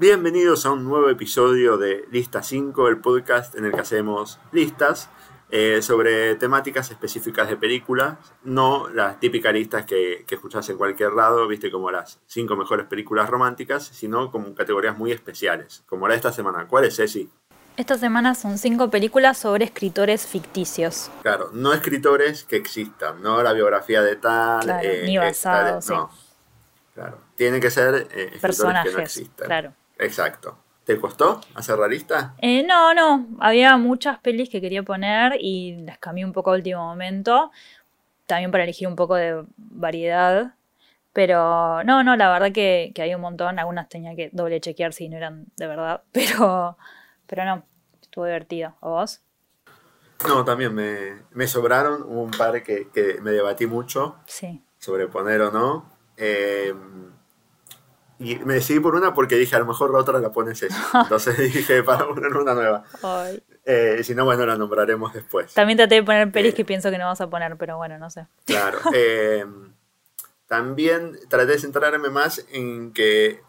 Bienvenidos a un nuevo episodio de Lista 5, el podcast en el que hacemos listas eh, sobre temáticas específicas de películas, no las típicas listas que, que escuchás en cualquier lado, viste como las 5 mejores películas románticas, sino como categorías muy especiales, como la de esta semana. ¿Cuál es, Ceci? Esta semana son 5 películas sobre escritores ficticios. Claro, no escritores que existan, no la biografía de tal, Claro, eh, ni basado, tal, no. Claro, tienen que ser eh, escritores que no existan. claro. Exacto. ¿Te costó hacer la lista? Eh, no, no, había muchas pelis que quería poner y las cambié un poco a último momento, también para elegir un poco de variedad. Pero no, no, la verdad que, que hay un montón, algunas tenía que doble chequear si no eran de verdad, pero, pero no, estuvo divertido. ¿O vos? No, también me, me sobraron Hubo un par que, que me debatí mucho Sí. sobre poner o no. Eh, y me decidí por una porque dije, a lo mejor la otra la pones esa. Entonces dije, para poner una nueva. Eh, si no, bueno, la nombraremos después. También traté de poner pelis Eh. que pienso que no vas a poner, pero bueno, no sé. Claro. eh, también traté de centrarme más en que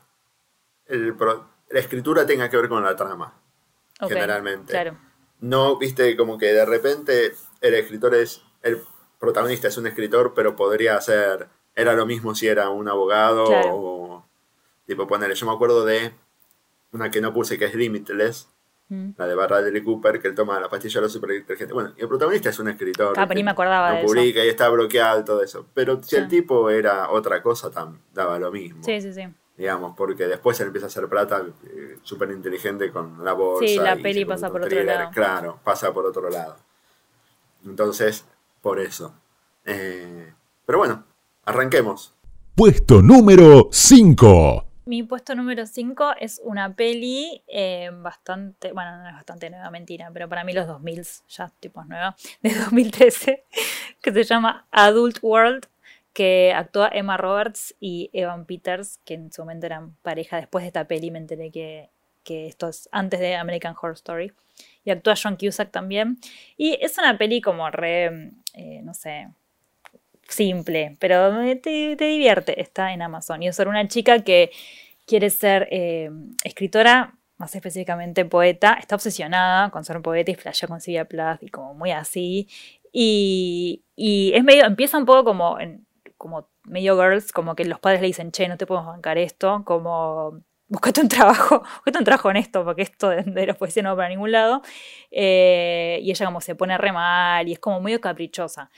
el pro- la escritura tenga que ver con la trama. Generalmente. Claro. No, viste, como que de repente el escritor es, el protagonista es un escritor, pero podría ser, era lo mismo si era un abogado Claro. o, tipo, ponerle, yo me acuerdo de una que no puse que es Limitless, Mm. la de Bradley Cooper, que él toma la pastilla de los superinteligentes. Bueno, y el protagonista es un escritor. Ah, pero ni me acordaba no de eso. publica y está bloqueado y todo eso. Pero si el tipo era otra cosa, tam- daba lo mismo. Sí, sí, sí. Digamos, porque después él empieza a hacer plata súper inteligente con la bolsa. Sí, la y peli pasa por otro thriller. lado. Claro, pasa por otro lado. Entonces, por eso. Eh, pero bueno, arranquemos. Puesto número 5. Mi puesto número 5 es una peli eh, bastante, bueno, no es bastante nueva, mentira, pero para mí los 2000 ya tipo nueva, de 2013, que se llama Adult World, que actúa Emma Roberts y Evan Peters, que en su momento eran pareja. Después de esta peli me enteré que, que esto es antes de American Horror Story. Y actúa John Cusack también. Y es una peli como re, eh, no sé, simple, pero te, te divierte. Está en Amazon. Y es sobre una chica que quiere ser eh, escritora, más específicamente poeta. Está obsesionada con ser poeta y flashea con Sylvia Plath y como muy así. Y, y es medio, empieza un poco como, en- como medio girls, como que los padres le dicen, che, no te podemos bancar esto, como búscate un trabajo, búscate un trabajo en esto, porque esto de, de la poesía no va para ningún lado. Eh, y ella como se pone re mal y es como medio caprichosa.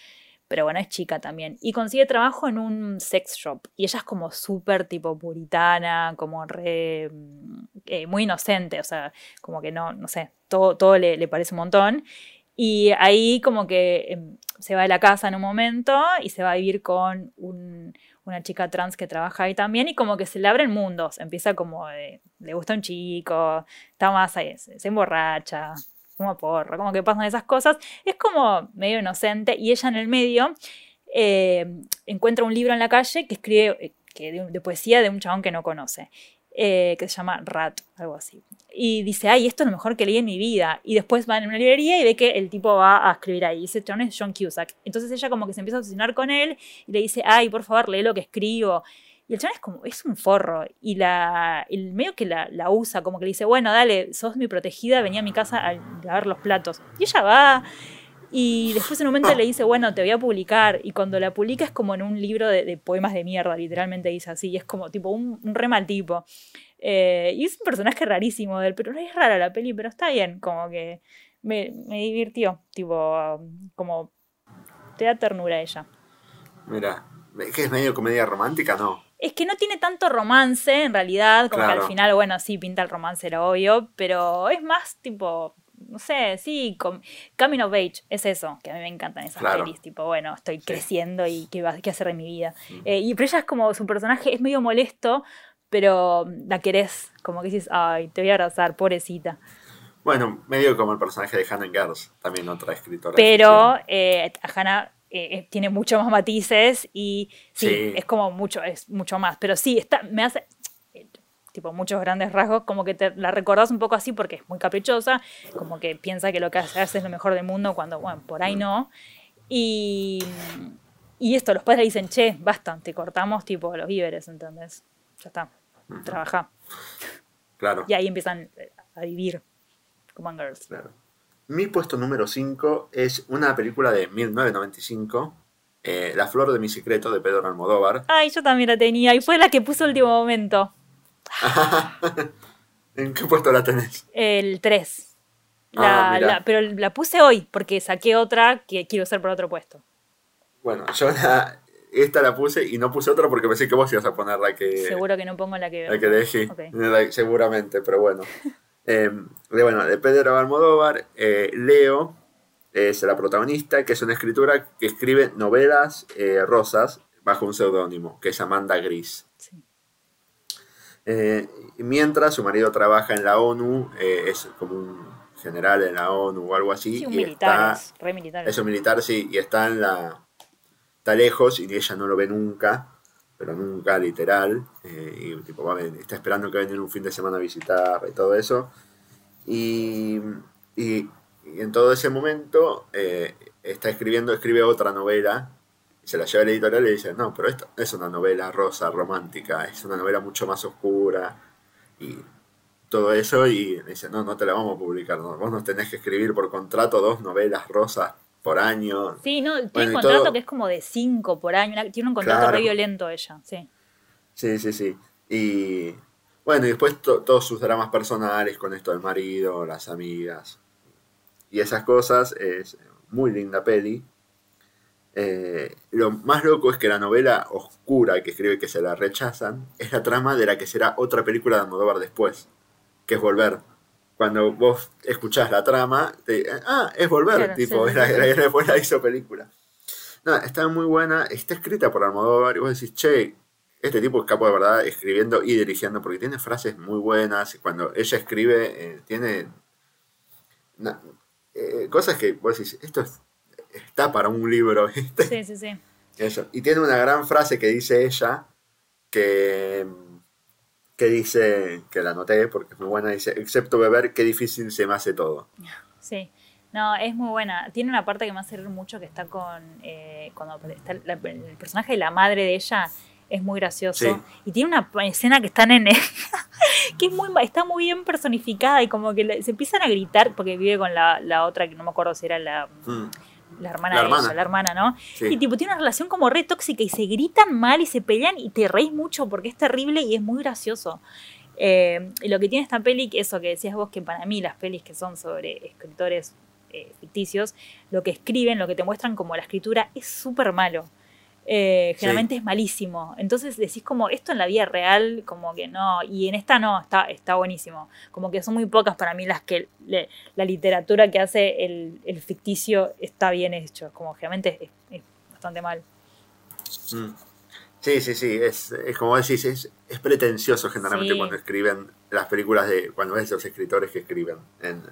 Pero bueno, es chica también. Y consigue trabajo en un sex shop. Y ella es como súper tipo puritana, como re... mm, eh, muy inocente, o sea, como que no, no sé, todo, todo le, le parece un montón. Y ahí como que em, se va de la casa en un momento y se va a vivir con un- una chica trans que trabaja ahí también y como que se le abren mundos. Empieza como, le gusta un chico, está más ahí, se, se emborracha, como porro, como que pasan esas cosas. Es como medio inocente y ella en el medio eh, encuentra un libro en la calle que escribe eh, que de, de poesía de un chabón que no conoce, eh, que se llama Rat, algo así. Y dice, ay, esto es lo mejor que leí en mi vida. Y después va en una librería y ve que el tipo va a escribir ahí. Y ese chabón es John Cusack. Entonces ella como que se empieza a obsesionar con él y le dice, ay, por favor, lee lo que escribo. Y el chabón es como, es un forro. Y la, el medio que la, usa, como que le dice, bueno, dale, sos mi protegida, venía a mi casa a lavar los platos. Y ella va. Y después en un momento le dice, bueno, te voy a publicar. Y cuando la publica es como en un libro de, poemas de mierda, literalmente dice así. Y es como tipo un, un re mal tipo. Eh, y es un personaje rarísimo de él, pero es rara la peli, pero está bien, como que me, me divirtió. Tipo, como te da ternura a ella. Mira, que es medio comedia romántica, ¿no? Es que no tiene tanto romance en realidad, como que al final, bueno, sí, pinta el romance, era obvio, pero es más tipo, no sé, sí, com- Coming of Age, es eso, que a mí me encantan esas Claro. pelis, tipo, bueno, estoy creciendo y qué, va, qué hacer de mi vida. Eh, y pero ella es como, su personaje es medio molesto, pero la querés, como que dices, ay, te voy a abrazar, pobrecita. Bueno, medio como el personaje de Hannah Gers, también otra escritora. Pero eh, Hannah eh, eh, tiene mucho más matices y sí, Sí. es como mucho, es mucho más. Pero sí, está, me hace, eh, tipo, muchos grandes rasgos, como que te la recordás un poco así porque es muy caprichosa, como que piensa que lo que hace es lo mejor del mundo cuando, bueno, por ahí no. Y, y esto, los padres le dicen, che, basta, te cortamos tipo los víveres, ¿entendés? Ya está, trabaja. Claro. Y ahí empiezan eh, a vivir como en Girls. Claro. Mi puesto número 5 es una película de 1995, eh, La flor de mi secreto de Pedro Almodóvar. Ay, yo también la tenía. Y fue la que puse último momento. ¿En qué puesto la tenés? El 3. Ah, La, la- pero la puse hoy porque saqué otra que quiero usar por otro puesto. Bueno, yo la- esta la puse y no puse otra porque pensé que vos ibas a poner la que, Seguro que no pongo la que la que elegí. Seguramente, pero bueno. Eh, de, bueno, de Pedro Almodóvar, eh, Leo es la protagonista, que es una escritora que escribe novelas eh, rosas bajo un seudónimo, que es Amanda Gris. Sí. Eh, mientras su marido trabaja en la ONU, eh, es como un general en la ONU o algo así, Sí, un y militar, está, es re militar. es un militar, sí, y está en la está lejos y ella no lo ve nunca, pero nunca literal, eh, y tipo va está esperando que venga un fin de semana a visitar y todo eso. Y, y- en todo ese momento eh, está escribiendo, escribe otra novela, se la lleva a la editorial y le dice, no, pero esto es una novela rosa, romántica, es una novela mucho más oscura, y todo eso, y le dice, no, no te la vamos a publicar, vos nos tenés que escribir por contrato dos novelas rosas por año. Sí, no, tiene Bueno, un contrato todo- que es como de 5 por año. Tiene un contrato Claro. re violento ella, sí. Sí, sí, sí. Y bueno, y después to- todos sus dramas personales con esto del marido, las amigas y esas cosas. Es muy linda peli. Eh, lo más loco es que la novela oscura que escribe que se la rechazan es la trama de la que será otra película de Almodóvar después, que es Volver. Cuando vos escuchás la trama, te ah, es Volver, Claro, tipo, sí, era- sí, era- hizo película. No, está muy buena, está escrita por Almodóvar y vos decís, che, este tipo es capo de verdad escribiendo y dirigiendo porque tiene frases muy buenas. Cuando ella escribe, eh, tiene eh, cosas que vos decís, esto es- está para un libro. ¿viste? Sí, sí, sí. Eso. Y tiene una gran frase que dice ella, que, que dice, que la anoté porque es muy buena, dice, excepto beber, qué difícil se me hace todo. Sí. No, es muy buena. Tiene una parte que me hace reír mucho que está con. eh, cuando está la- el personaje de la madre de ella es muy gracioso. Sí. Y tiene una escena que está en. que es muy, está muy bien personificada y como que le- se empiezan a gritar porque vive con la, la otra que no me acuerdo si era la, Mm, la hermana La de hermana. ella, la hermana, ¿no? sí. Y tipo, tiene una relación como re tóxica y se gritan mal y se pelean y te reís mucho porque es terrible y es muy gracioso. Eh, y lo que tiene esta peli, eso que decías vos, que para mí las pelis que son sobre escritores eh, ficticios, lo que escriben, lo que te muestran como la escritura es súper malo. Eh, Sí. generalmente es malísimo. Entonces decís como esto en la vida real, como que no, y en esta no, está, está buenísimo. Como que son muy pocas para mí las que le- la literatura que hace el, el ficticio está bien hecho. Como generalmente es, es bastante mal. Mm. Sí, sí, sí, es, es como decís, es, es pretencioso generalmente Sí. cuando escriben las películas de, cuando ves los escritores que escriben en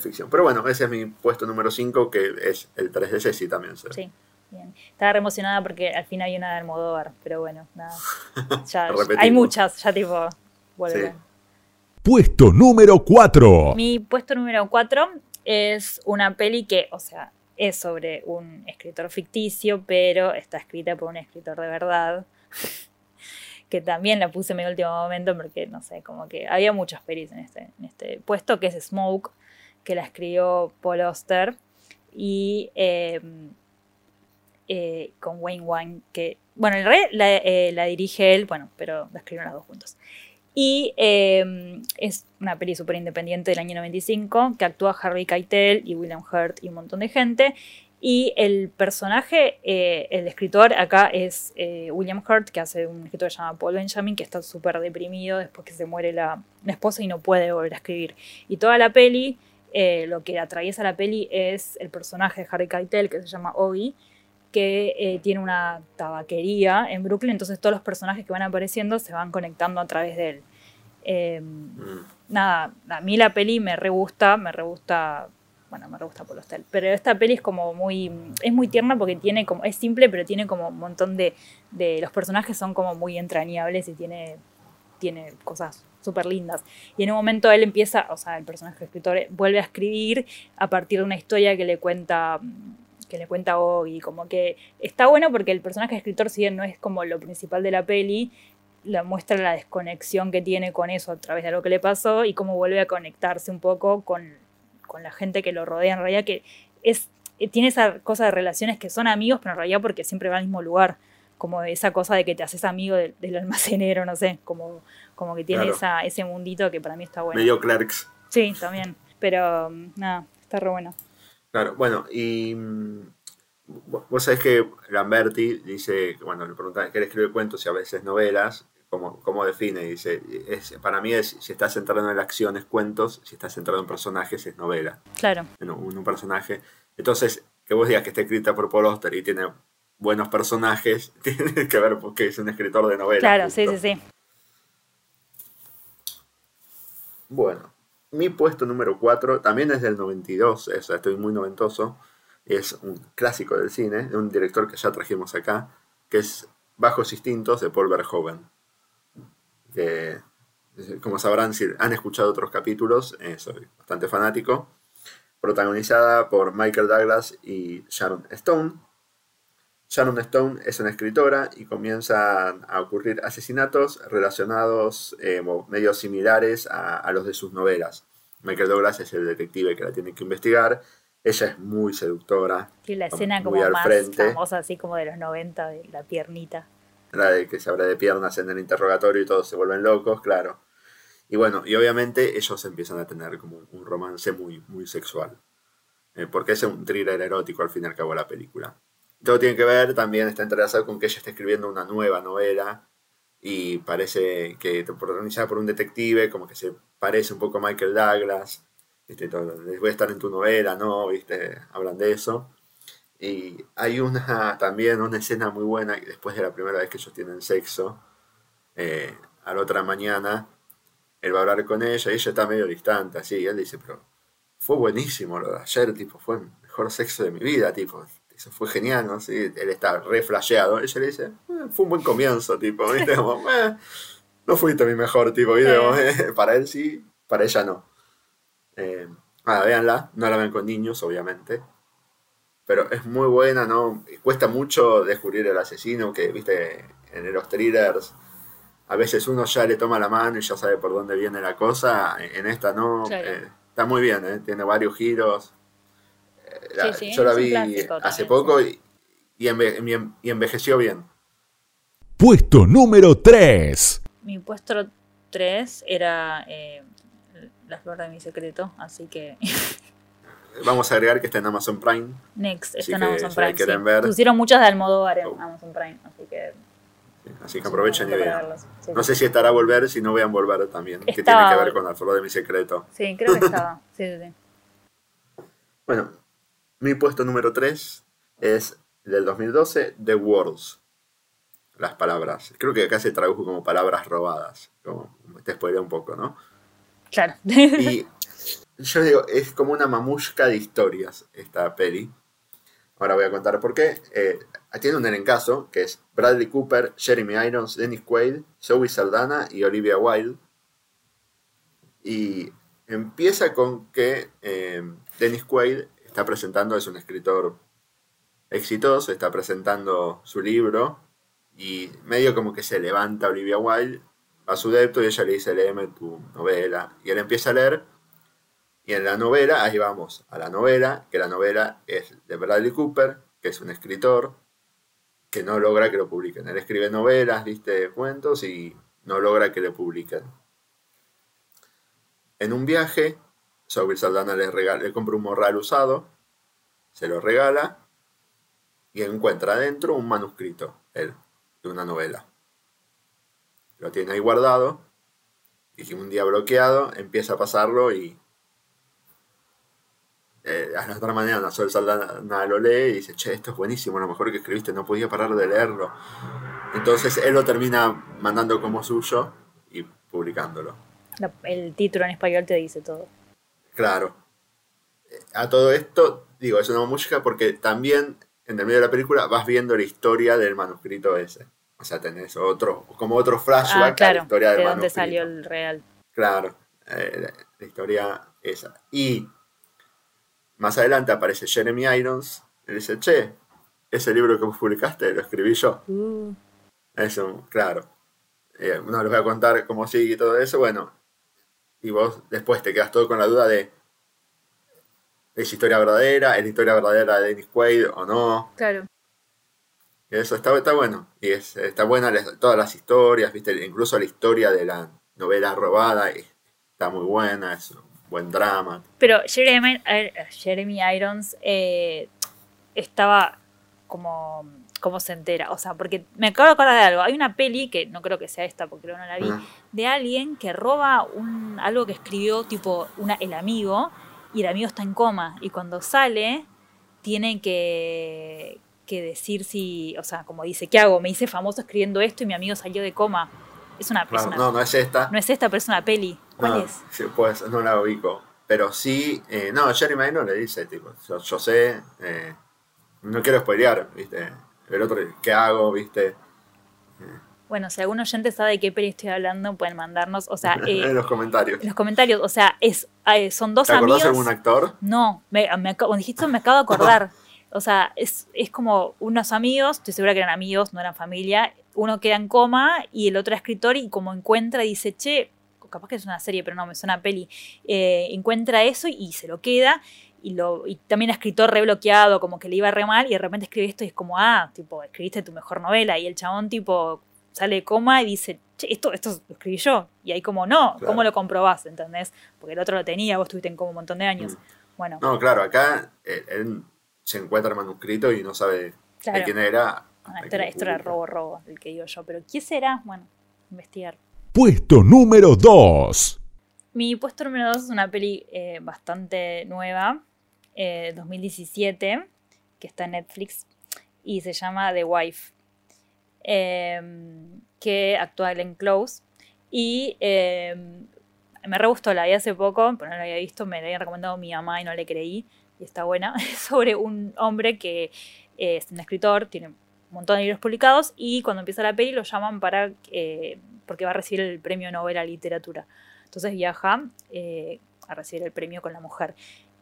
ficción. Pero bueno, ese es mi puesto número 5, que es el 3 de Ceci también. se- Sí, bien. Estaba re emocionada porque al fin había una de Almodóvar, pero bueno, nada. Ya, hay muchas, ya tipo. vuelven. Sí. Puesto número 4. Mi puesto número 4 es una peli que, o sea, es sobre un escritor ficticio, pero está escrita por un escritor de verdad. que también la puse en mi último momento porque, no sé, como que había muchas pelis en este, en este puesto, que es Smoke, que la escribió Paul Auster, y eh, eh, con Wayne Wang, que, bueno, en realidad la, eh, la dirige él, bueno, pero la escribieron las dos juntos. Y eh, es una peli súper independiente del año 95 que actúa Harvey Keitel y William Hurt y un montón de gente. Y el personaje, eh, el escritor acá es eh, William Hurt, que hace un escritor llamado Paul Benjamin, que está súper deprimido después que se muere la, la esposa y no puede volver a escribir. Y toda la peli, eh, lo que atraviesa la peli es el personaje de Harvey Keitel, que se llama Obi, que eh, tiene una tabaquería en Brooklyn, entonces todos los personajes que van apareciendo se van conectando a través de él. Eh, Mm. nada, a mí la peli me re gusta, me re gusta, bueno, me re gusta Paul Hostel, pero esta peli es como muy, es muy tierna porque tiene como, es simple, pero tiene como un montón de, de los personajes son como muy entrañables y tiene, tiene cosas súper lindas. Y en un momento él empieza, o sea, el personaje escritor vuelve a escribir a partir de una historia que le cuenta que le cuenta Oggy, como que está bueno porque el personaje escritor, si bien no es como lo principal de la peli, la muestra la desconexión que tiene con eso a través de lo que le pasó y cómo vuelve a conectarse un poco con, con la gente que lo rodea en realidad, que es, tiene esa cosa de relaciones que son amigos, pero en realidad porque siempre va al mismo lugar, como esa cosa de que te haces amigo del, del almacenero, no sé, como, como que tiene Claro. esa, ese mundito que para mí está bueno. Medio clerks. Sí, también, pero mm, nada, está re bueno. Claro, bueno, y mm, vo- vos sabés que Lamberti dice, bueno, le preguntan, ¿qué escribe cuentos y a veces novelas? ¿Cómo, cómo define? Dice, es, para mí es, si estás centrado en la acción es cuentos, si estás centrado en personajes es novela, Claro, en un, personaje. Entonces, que vos digas que está escrita por Paul Auster y tiene buenos personajes, tiene que ver porque es un escritor de novela. claro, sí, sí, sí. Bueno, mi puesto número 4 también es del 92, o sea, estoy muy noventoso. Es un clásico del cine, de un director que ya trajimos acá, que es Bajos Instintos de Paul Verhoeven. Que, como sabrán, si han escuchado otros capítulos, eh, soy bastante fanático. Protagonizada por Michael Douglas y Sharon Stone. Sharon Stone es una escritora y comienzan a ocurrir asesinatos relacionados, eh, mo- medio similares a, a los de sus novelas. Michael Douglas es el detective que la tiene que investigar. Ella es muy seductora, Sí, la escena como al más frente. famosa, así como de los 90, de la piernita. la de que se abre de piernas en el interrogatorio y todos se vuelven locos, claro. Y bueno, y obviamente ellos empiezan a tener como un romance muy, muy sexual. Eh, porque es un thriller erótico al fin y al cabo la película. Todo tiene que ver, también está entrelazado con que ella está escribiendo una nueva novela y parece que protagonizada por un detective, como que se parece un poco a Michael Douglas. ¿viste? Todo, voy a estar en tu novela, ¿no? ¿Viste? Hablan de eso. Y hay una también una escena muy buena después de la primera vez que ellos tienen sexo, eh, a la otra mañana, él va a hablar con ella y ella está medio distante, así, y él dice, pero fue buenísimo lo de ayer, tipo, fue el mejor sexo de mi vida, tipo, eso fue genial, ¿no? Sí, él está re flasheado, ella le dice, "Eh, fue un buen comienzo, tipo, ¿viste? Como, "Eh, no fuiste mi mejor, tipo, ¿viste? Como, "Eh, para él sí, para ella no. Nada, véanla, no la ven con niños, obviamente. Pero es muy buena, ¿no? Y Cuesta mucho descubrir el asesino, que, viste, en los thrillers a veces uno ya le toma la mano y ya sabe por dónde viene la cosa. En esta no. Claro. eh, está muy bien, ¿eh? Tiene varios giros. La- Sí, sí, yo la vi clásico hace también, poco y, y enve- y envejeció bien. Puesto número 3. Mi puesto 3 era eh, La flor de mi secreto, así que Vamos a agregar que está en Amazon Prime. Next está en Amazon quieren sí. ver. Pusieron muchas de Almodóvar en Oh. Amazon Prime, así que Así que aprovechen y vean. Sí, No sé si estará a volver, si no vean volver también. Que tiene Estaba- que ver con la flor de mi secreto. Sí, creo que estaba. Sí, sí, sí. Bueno, mi puesto número 3 es del 2012, The Words. Las palabras. Creo que acá se tradujo como palabras robadas. Como te spoilé un poco, ¿no? Claro. Y yo digo, es como una mamushka de historias esta peli. Ahora voy a contar por qué. Eh, tiene un elencazo que es Bradley Cooper, Jeremy Irons, Dennis Quaid, Zoe Saldana y Olivia Wilde. Y empieza con que eh, Dennis Quaid está presentando, es un escritor exitoso, está presentando su libro y medio como que se levanta Olivia Wilde a su depto y ella le dice, léeme tu novela. Y él empieza a leer y en la novela, ahí vamos, a la novela, que la novela es de Bradley Cooper, que es un escritor que no logra que lo publiquen. Él escribe novelas, viste, cuentos y no logra que le publiquen. En un viaje, Zoe Saldana le, regala, le compra un morral usado, se lo regala y encuentra adentro un manuscrito, él, de una novela. Lo tiene ahí guardado y un día bloqueado empieza a pasarlo y eh, a la otra mañana Sol Saldana lo lee y dice, che, esto es buenísimo, lo mejor que escribiste, no podía parar de leerlo. Entonces él lo termina mandando como suyo y publicándolo. El título en español te dice todo. Claro. A todo esto, digo, es una música porque también en el medio de la película vas viendo la historia del manuscrito ese. O sea, tenés otro, como otro flashback Ah, a la claro. historia del De dónde manuscrito. salió el real. Claro, eh, la, la historia esa. Y más adelante aparece Jeremy Irons y dice, che, ese libro que vos publicaste lo escribí yo. Uh, Eso, claro. eh, no les voy a contar cómo sigue y todo eso, bueno, y vos después te quedas todo con la duda de ¿es historia verdadera? ¿es la historia verdadera de Dennis Quaid o no? Claro. Y eso está, está bueno, y es, está buena les- todas las historias, ¿viste? incluso la historia de la novela robada está muy buena, es un buen drama. Pero Jeremy, eh, Jeremy Irons eh, estaba como, como se entera. O sea, porque me acabo de acordar de algo. Hay una peli, que no creo que sea esta porque no la vi, de alguien que roba un, algo que escribió tipo una, el amigo y el amigo está en coma. Y cuando sale, tiene que, que decir si, o sea, como dice, ¿qué hago? Me hice famoso escribiendo esto y mi amigo salió de coma. Es una, una- no, no es esta. no es esta, pero es una peli. ¿Cuál no, es? sí, pues no la ubico. Pero sí, eh, no, Jeremy Irons le dice, tipo, yo, yo sé, eh, no quiero spoilear, ¿viste? El otro, ¿qué hago, viste? Bueno, si algún oyente sabe de qué peli estoy hablando, pueden mandarnos. O sea, eh, en los comentarios. en los comentarios, o sea, es, eh, son dos ¿Te amigos. de algún actor? No, me, me, acabo- cuando dijiste me acabo de acordar. O sea, es, es como unos amigos, estoy segura que eran amigos, no eran familia. Uno queda en coma y el otro era escritor y como encuentra, dice, che, capaz que es una serie, pero no, me suena a peli. Eh, encuentra eso y se lo queda. Y, lo, y también escritor re bloqueado, como que le iba re mal y de repente escribe esto y es como, ah, tipo, escribiste tu mejor novela. Y el chabón tipo sale de coma y dice, che, esto, esto lo escribí yo. Y ahí como, no, ¿cómo lo comprobás? ¿Entendés? Porque el otro lo tenía, vos estuviste en coma un montón de años. Mm. Bueno, No, claro, acá eh, él se encuentra el manuscrito y no sabe Claro. de quién era. Ah, esto era, esto robo, robo, el que digo yo. Pero ¿quién será? Bueno, investigar. Puesto número 2. Mi puesto número 2 es una peli eh, bastante nueva, eh, 2017, que está en Netflix, y se llama The Wife, eh, que actúa Glenn Close. Y eh, me re la vi hace poco, pero no la había visto, me la había recomendado mi mamá y no le creí, y está buena. Sobre un hombre que eh, es un escritor, tiene un montón de libros publicados, y cuando empieza la peli lo llaman para, eh, porque va a recibir el premio Nobel a Literatura. Entonces viaja eh, a recibir el premio con la mujer.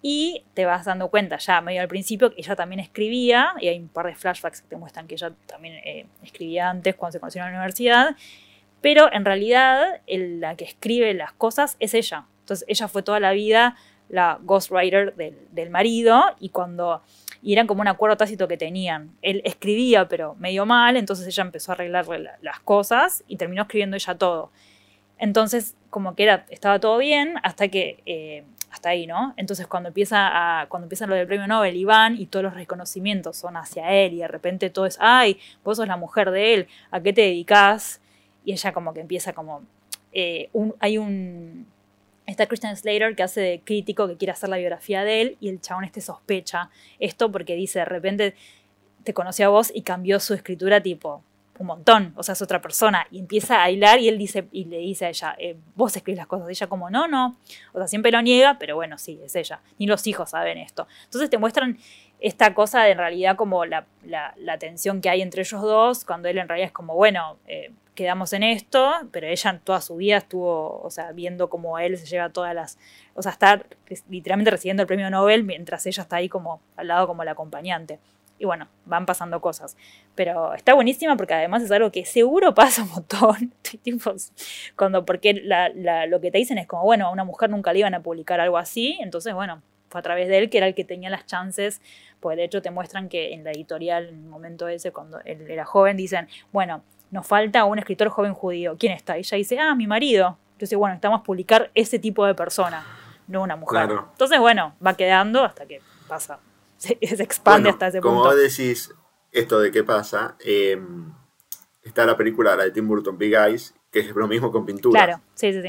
Y te vas dando cuenta ya medio al principio que ella también escribía, y hay un par de flashbacks que te muestran que ella también eh, escribía antes cuando se conoció en la universidad, pero en realidad la que escribe las cosas es ella. Entonces ella fue toda la vida la ghostwriter del, del marido y cuando y eran como un acuerdo tácito que tenían. Él escribía pero medio mal, entonces ella empezó a arreglarle la- las cosas y terminó escribiendo ella todo. Entonces, como que era, estaba todo bien hasta que, eh, hasta ahí, ¿no? Entonces, cuando empieza, a, cuando empieza lo del premio Nobel y van y todos los reconocimientos son hacia él y de repente todo es, ay, vos sos la mujer de él, ¿a qué te dedicás? Y ella como que empieza como, eh, hay un, está Christian Slater que hace de crítico que quiere hacer la biografía de él y el chabón este sospecha esto porque dice, de repente te conoció a vos y cambió su escritura tipo un montón, o sea, es otra persona, y empieza a hilar y él dice, y le dice a ella, eh, vos escribís las cosas, y ella como, no, no, o sea, siempre lo niega, pero bueno, sí, es ella, ni los hijos saben esto. Entonces te muestran esta cosa de en realidad como la, la, la tensión que hay entre ellos dos, cuando él en realidad es como, bueno, eh, quedamos en esto, pero ella toda su vida estuvo, o sea, viendo cómo él se lleva todas las, o sea, está literalmente recibiendo el premio Nobel mientras ella está ahí como al lado como la acompañante. Y bueno, van pasando cosas. Pero está buenísima porque además es algo que seguro pasa un montón. Cuando, porque la, la, lo que te dicen es como, bueno, a una mujer nunca le iban a publicar algo así. Entonces, bueno, fue a través de él que era el que tenía las chances. Porque de hecho te muestran que en la editorial, en el momento ese, cuando él era joven, dicen, bueno, nos falta un escritor joven judío. ¿Quién está? Y ella dice, ah, mi marido. Entonces, bueno, necesitamos publicar ese tipo de persona, no una mujer. Claro. Entonces, bueno, va quedando hasta que pasa. Se, se expande Bueno, hasta ese como punto. vos decís esto de qué pasa, eh, está la película, la de Tim Burton, Big Eyes, que es lo mismo con pintura. Claro, sí, sí, sí.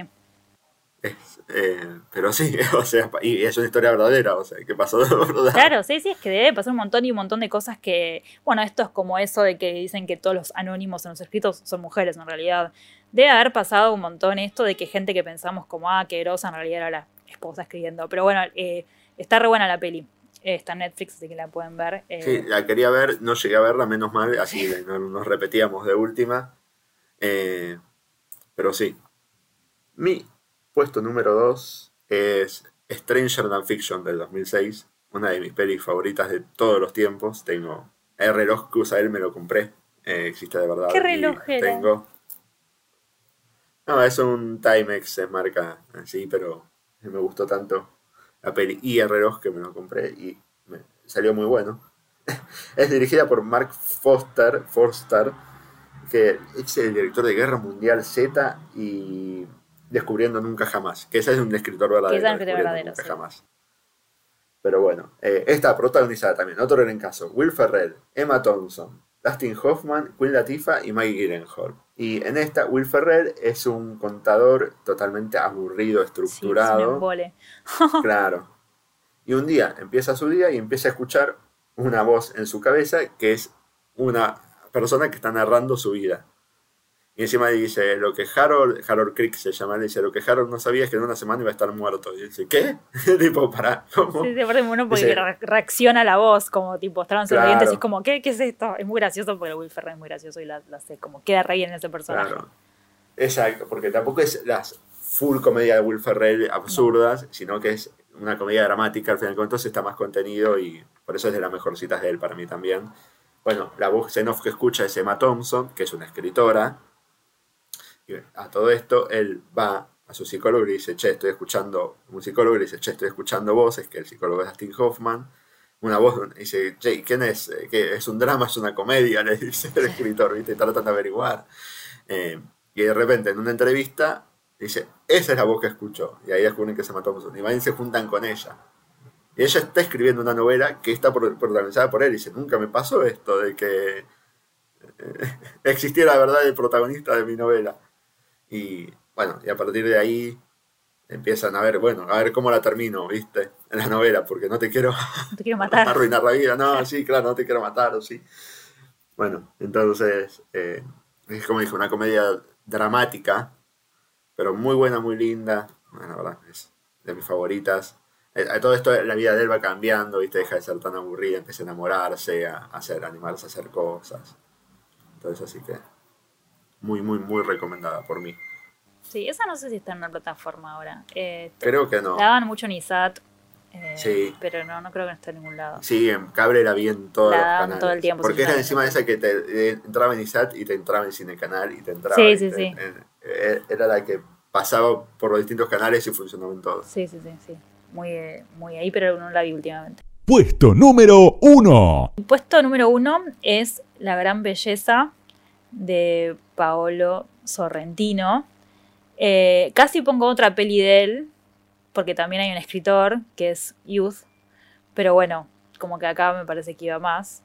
Es, eh, pero sí, o sea, y es una historia verdadera, o sea, que pasó de verdad. Claro, sí, sí, es que debe pasar un montón y un montón de cosas que, bueno, esto es como eso de que dicen que todos los anónimos en los escritos son mujeres en realidad. Debe haber pasado un montón esto de que gente que pensamos como, ah, que grosa, en realidad era la esposa escribiendo. Pero bueno, eh, está re buena la peli. Está en Netflix, así que la pueden ver. Eh, Sí, la quería ver, no llegué a verla, menos mal, así no nos repetíamos de última. Eh, pero sí. Mi puesto número 2 es Stranger Than Fiction del 2006, una de mis pelis favoritas de todos los tiempos. Tengo el reloj que usa él, me lo compré, eh, existe de verdad. ¿Qué reloj era? Tengo No, es un Timex, se marca así, pero me gustó tanto la peli y Herreros que me lo compré y me salió muy bueno. es dirigida por Mark Foster, Forster, que es el director de Guerra Mundial Z y Descubriendo Nunca Jamás, que ese es un escritor verdadero. Que es un escritor verdadero, Nunca sí. Jamás. Pero bueno, eh, está protagonizada también, otro caso, Will Ferrell, Emma Thompson, Dustin Hoffman, Queen Latifah y Maggie Gyllenhaal. Y en esta, Will Ferrell es un contador totalmente aburrido, Sí, es un estructurado. Claro. Y un día empieza su día y empieza a escuchar una voz en su cabeza que es una persona que está narrando su vida. Y encima dice, lo que Harold, Harold Crick se llama, le dice, lo que Harold no sabía es que en una semana iba a estar muerto. Y dice, ¿qué? tipo, para, ¿cómo? Sí, se parte bueno porque Dice- reacciona a la voz, como tipo, estaban sonrientes Claro. y es como, ¿qué, ¿qué es esto? Es muy gracioso porque Will Ferrell es muy gracioso y la, la hace como, queda re bien en ese personaje. Claro. Exacto, porque tampoco es las full comedia de Will Ferrell absurdas, sino que es una comedia dramática, al final de cuentas está más contenido y por eso es de las mejorcitas de él para mí también. Bueno, la voz en off que escucha es Emma Thompson, que es una escritora. Y a todo esto, él va a su psicólogo y le dice, che, estoy escuchando, un psicólogo le dice, che, estoy escuchando voces, que el psicólogo es Dustin Hoffman. Una voz, y dice, che, ¿quién es? Eh, ¿Qué? ¿Es un drama? ¿Es una comedia? Le dice el escritor, ¿viste? Tratan de averiguar. Eh, y de repente, en una entrevista, dice, esa es la voz que escucho. Y ahí descubren que se mató Thompson. Y van y se juntan con ella. Y ella está escribiendo una novela que está pro- protagonizada por él. Y dice, nunca me pasó esto de que eh, existiera la verdad el protagonista de mi novela. Y bueno, y a partir de ahí empiezan a ver, bueno, a ver cómo la termino, ¿viste? En la novela, porque no te quiero No te quiero matar. arruinar la vida. No, sí, claro, no te quiero matar, o sí. Bueno, entonces, eh, es como dije, una comedia dramática, pero muy buena, muy linda. Bueno, la verdad, es de mis favoritas. Eh, a todo esto, la vida de él va cambiando, ¿viste? Deja de ser tan aburrida, empieza a enamorarse, a, a hacer, a animarse a hacer cosas. Entonces, así que, muy, muy, muy recomendada por mí. Sí, esa no sé si está en una plataforma ahora. Eh, Creo que no. La daban mucho en ISAT, eh, Sí. pero no, no creo que no esté en ningún lado. Sí, en cable la vi en todos La los daban canales. todo el tiempo, Porque era encima de esa que te eh, entraba en ISAT y te entraba en Cine Canal y te entraba. Sí, y sí, te- sí. en- eh, era la que pasaba por los distintos canales y funcionaba en todos. Sí, sí, sí, sí. Muy, eh, muy ahí, pero no la vi últimamente. Puesto número 1. El puesto número uno es La gran belleza de Paolo Sorrentino. Eh, casi pongo otra peli de él, porque también hay un escritor que es Youth, pero bueno, como que acá me parece que iba más.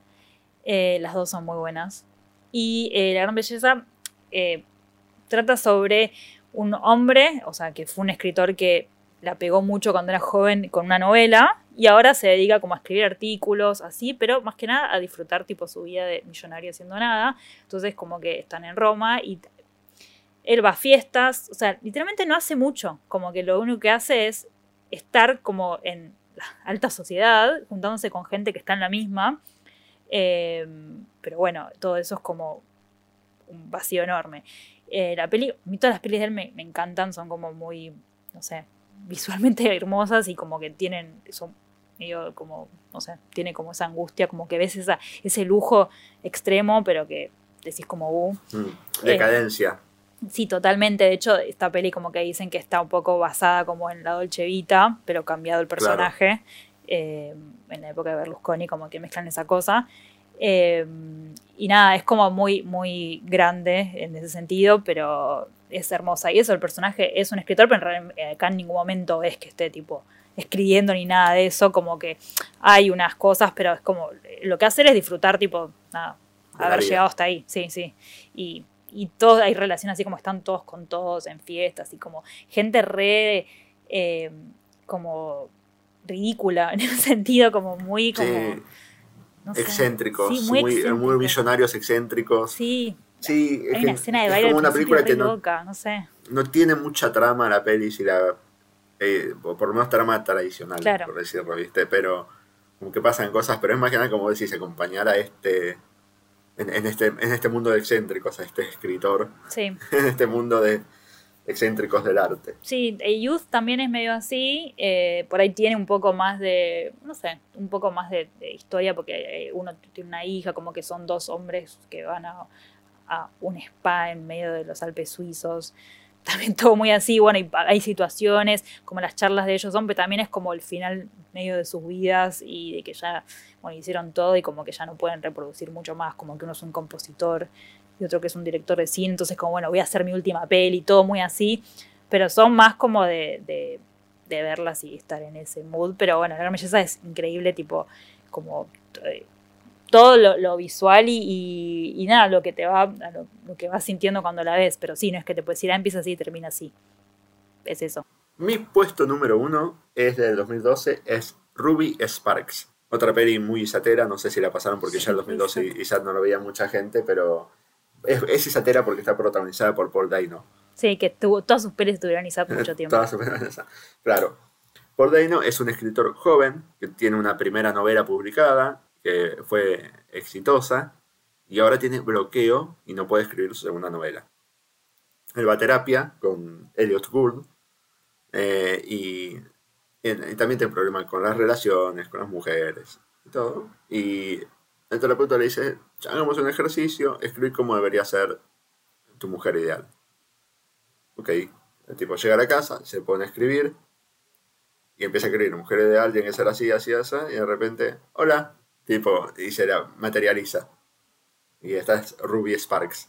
Eh, las dos son muy buenas. Y eh, La gran belleza trata sobre un hombre, o sea, que fue un escritor que la pegó mucho cuando era joven con una novela y ahora se dedica como a escribir artículos así, pero más que nada a disfrutar tipo su vida de millonario haciendo nada. Entonces como que están en Roma y él va a fiestas, o sea, literalmente no hace mucho, como que lo único que hace es estar como en la alta sociedad, juntándose con gente que está en la misma. Eh, pero bueno, todo eso es como un vacío enorme. Eh, la peli, todas las pelis de él me encantan, son como muy, no sé, visualmente hermosas y como que tienen, son medio como, no sé, tiene como esa angustia, como que ves esa, ese lujo extremo, pero que decís como, uh, Mm. Decadencia. Sí, totalmente. De hecho, esta peli como que dicen que está un poco basada como en la Dolce Vita, pero cambiado el personaje. Eh, en la época de Berlusconi, como que mezclan esa cosa. Eh, y nada, es como muy, muy grande en ese sentido, pero es hermosa. Y eso, el personaje es un escritor, pero en realidad eh, acá en ningún momento ves que esté tipo escribiendo ni nada de eso, como que hay unas cosas, pero es como lo que hacer es disfrutar, tipo, nada, haber vida. llegado hasta ahí, sí, sí. Y, y todos hay relaciones así como están todos con todos en fiestas y como gente re eh, como ridícula en ese sentido, como muy como Sí, no excéntricos, Sí, muy, muy muy, excéntricos. millonarios excéntricos. Sí, Sí, es, hay una escena de es como una película que no, no sé. no tiene mucha trama la peli, si la, eh, o por lo menos trama tradicional, Claro. por decirlo, ¿viste? Pero como que pasan cosas, pero es más que nada como decís, acompañar a este en, en este en este mundo de excéntricos, a este escritor, Sí. en este mundo de excéntricos del arte. Sí, Youth también es medio así, eh, por ahí tiene un poco más de, no sé, un poco más de, de historia porque eh, uno tiene una hija, como que son dos hombres que van a, a un spa en medio de los Alpes suizos, también todo muy así, bueno, y hay situaciones, como las charlas de ellos son, pero también es como el final medio de sus vidas y de que ya, bueno, hicieron todo y como que ya no pueden reproducir mucho más, como que uno es un compositor y otro que es un director de cine, entonces como, bueno, voy a hacer mi última peli, todo muy así, pero son más como de, de, de verlas y estar en ese mood, pero bueno, la gran belleza es increíble, tipo, como... Eh, todo lo, visual y, nada, lo que te va, lo, que vas sintiendo cuando la ves, pero sí, no es que te puedes ir, ah, empieza así y termina así. Es eso. Mi puesto número uno es del 2012, es Ruby Sparks. Otra peli muy isatera, no sé si la pasaron porque ya el 2012 y ya no lo veía mucha gente, pero es, es isatera porque está protagonizada por Paul Dano. Sí, que tuvo, todas sus pelis estuvieron Isat mucho tiempo. todas sus pelis Claro. Paul Dano es un escritor joven que tiene una primera novela publicada que fue exitosa y ahora tiene bloqueo y no puede escribir su segunda novela. Él va a terapia con Elliot Gould eh, y, también tiene problemas con las relaciones, con las mujeres y todo. Y el terapeuta le dice, hagamos un ejercicio, escribir cómo debería ser tu mujer ideal. Ok, el tipo llega a la casa, se pone a escribir y empieza a escribir, mujer ideal tiene que ser así, así, así, y de repente, hola, Tipo, y se la materializa. Y esta es Ruby Sparks.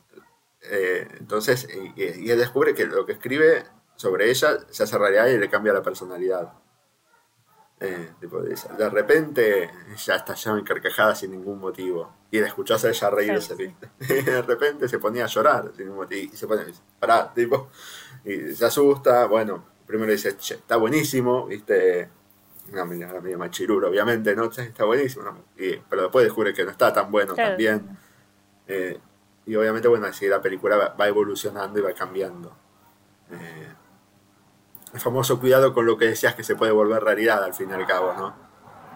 Eh, entonces, y, él descubre que lo que escribe sobre ella se hace realidad y le cambia la personalidad. Eh, de repente ya está ya encarcajada sin ningún motivo. Y la escuchás a ella reírse. Y de repente se ponía a llorar sin ningún motivo. Y se pone, pará, tipo. Y se asusta. Bueno, primero dice, está buenísimo, viste una medio machiruro, obviamente, ¿no? Está buenísimo, pero después descubre que no está tan bueno también. Eh, y obviamente, bueno, así la película va, evolucionando y va cambiando. Eh, el famoso cuidado con lo que decías que se puede volver realidad al fin y al cabo, ¿no?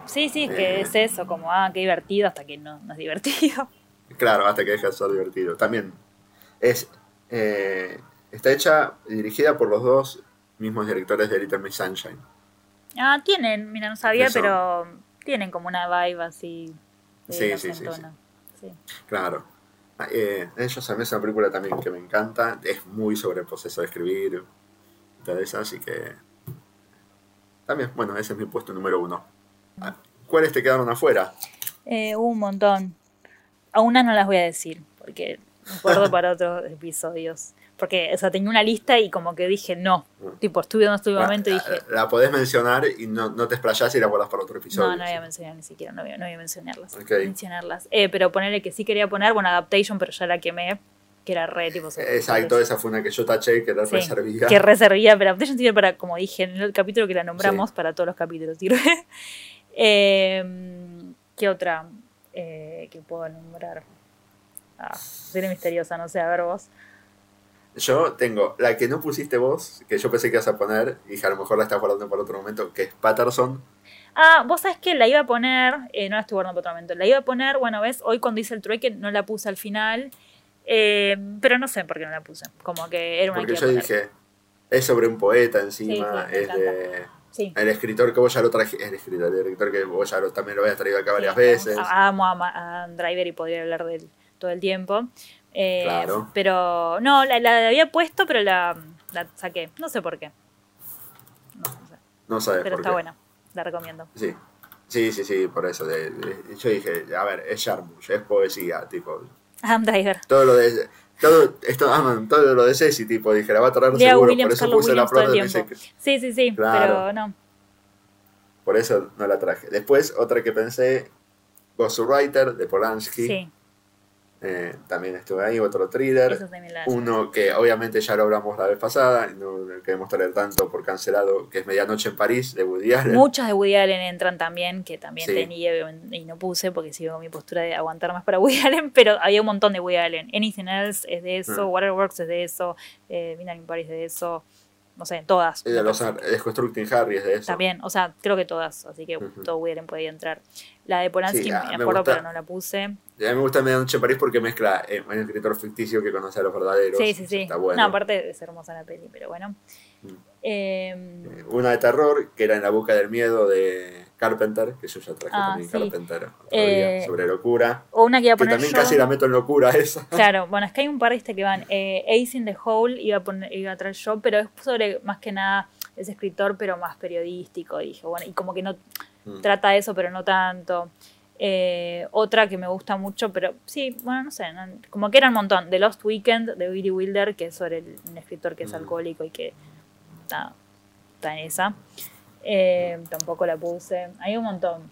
Sí, sí, que eh, es eso, como, ah, qué divertido hasta que no, no es divertido. Claro, hasta que deja de ser divertido. También es está hecha y dirigida por los dos mismos directores de Little Miss Sunshine. Ah, tienen, mira, no sabía, pero tienen como una vibe así. sí, sí, sí, sí, Claro. Ah, eh, ellos a mí es una película también que me encanta. Es muy sobre el proceso de escribir todo eso, así que. También, bueno, ese es mi puesto número uno. Ah, ¿Cuáles te quedaron afuera? Eh, un montón. A una no las voy a decir, porque me acuerdo para otros episodios. Porque, o sea, tenía una lista y como que dije, no. Mm. Tipo, estuve donde estuve un momento y dije. La, podés mencionar y no, no te explayás y la guardas para otro episodio. No, no voy a mencionar ni siquiera, no voy, no voy a mencionarlas. mencionarlas. Eh, pero ponerle que sí quería poner, bueno, Adaptation, pero ya la quemé, que era re, tipo. Exacto, esa fue una que yo taché, que era sí, reservía. Que reservía, pero Adaptation sirve para, como dije en el capítulo que la nombramos, para todos los capítulos sirve. eh, ¿Qué otra eh, que puedo nombrar? Ah, serie misteriosa, no sé, a ver vos. Yo tengo la que no pusiste vos, que yo pensé que ibas a poner, y a lo mejor la estás guardando para otro momento, que es Patterson. Ah, vos sabés que la iba a poner, eh, no la estoy guardando para otro momento, la iba a poner, bueno, ves, hoy cuando hice el trueque no la puse al final, eh, pero no sé por qué no la puse, como que era una Porque yo dije, es sobre un poeta encima, es de... El escritor que vos ya lo traje, el escritor, el director que vos ya lo, también lo habías traído acá varias veces. Amo a, a, Driver y podría hablar de él todo el tiempo. Eh, pero no, la, había puesto, pero la, saqué. No sé por qué. No, sé. no sabes Pero está buena. La recomiendo. Sí. Sí, sí, sí, por eso. yo dije, a ver, es Sharmush, es poesía, tipo. Adam Driver. Todo lo de. Todo, esto, ah, todo lo de Ceci, tipo, dije, la va a traer seguro, por eso puse la prueba de Sí, sí, sí, pero no. Por eso no la traje. Después, otra que pensé, Ghostwriter de Polanski. Sí. Eh, también estuve ahí, otro thriller. Uno que obviamente ya lo hablamos la vez pasada, no queremos traer tanto por cancelado, que es Medianoche en París, de Woody Allen. Muchas de Woody Allen entran también, que también tenía y no puse porque sigo con mi postura de aguantar más para Woody Allen, pero había un montón de Woody Allen. Anything Else es de eso, mm. Waterworks es de eso, eh, en París es de eso. No sé, todas. Y de los Constructing Harry es de eso. También, o sea, creo que todas, así que todo Woody Allen podía entrar. La de Polanski Sí, ah, me me acuerdo, gusta. pero no la puse. A mí me gusta Medianoche en París porque mezcla eh, un escritor ficticio que conoce a los verdaderos. Sí, sí, sí. Está bueno. No, aparte es hermosa la peli, pero bueno. Mm. Eh, Una de terror, que era En la boca del miedo de Carpenter, que yo ya traje Ah, también sí. Carpenter otro Eh, día, sobre locura. o una que iba a Que poner también yo. casi la meto en locura esa. Claro, bueno, es que hay un par de este que van. Eh, Ace in the Hole iba a, poner, iba a traer yo, pero es sobre más que nada es escritor, pero más periodístico. Dije, bueno, y como que no Mm. trata eso, pero no tanto. Eh, otra que me gusta mucho, pero sí, bueno, no sé, no- como que era un montón. The Lost Weekend de Billy Wilder, que es sobre el- un escritor que es Mm. alcohólico y que nada, está en esa. Eh, tampoco la puse. Hay un montón.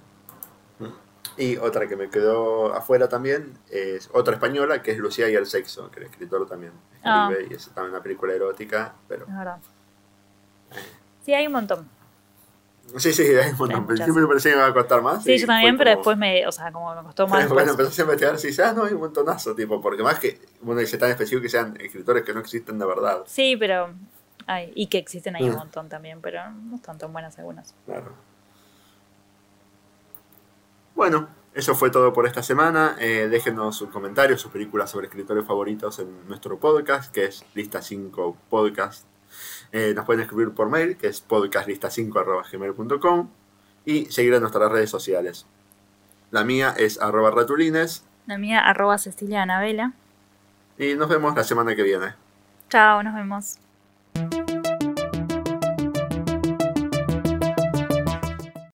Y otra que me quedó afuera también es otra española, que es Lucía y el sexo, que el escritor también Ah. escribe, y es también una película erótica, pero... Es verdad. Sí, hay un montón. Sí, sí, hay un montón, Hay muchas. siempre me parecía que me iba a costar más. Sí, yo también, pero como- después me, o sea, como me costó más. bueno, empecé a investigar y dice, ah, no, hay un montonazo, tipo, porque más que uno dice tan específico que sean escritores que no existen de verdad. Sí, pero. Ay, y que existen ahí un Mm. montón también, pero no están tan buenas algunas. Claro. Bueno, eso fue todo por esta semana. Eh, déjenos sus comentarios, sus películas sobre escritores favoritos en nuestro podcast, que es Lista 5 Podcast. Eh, nos pueden escribir por mail, que es podcastlista5.gmail.com y seguir en nuestras redes sociales. La mía es arroba ratulines La mía, arroba Cecilia Anabela. y nos vemos la semana que viene. Chao, nos vemos.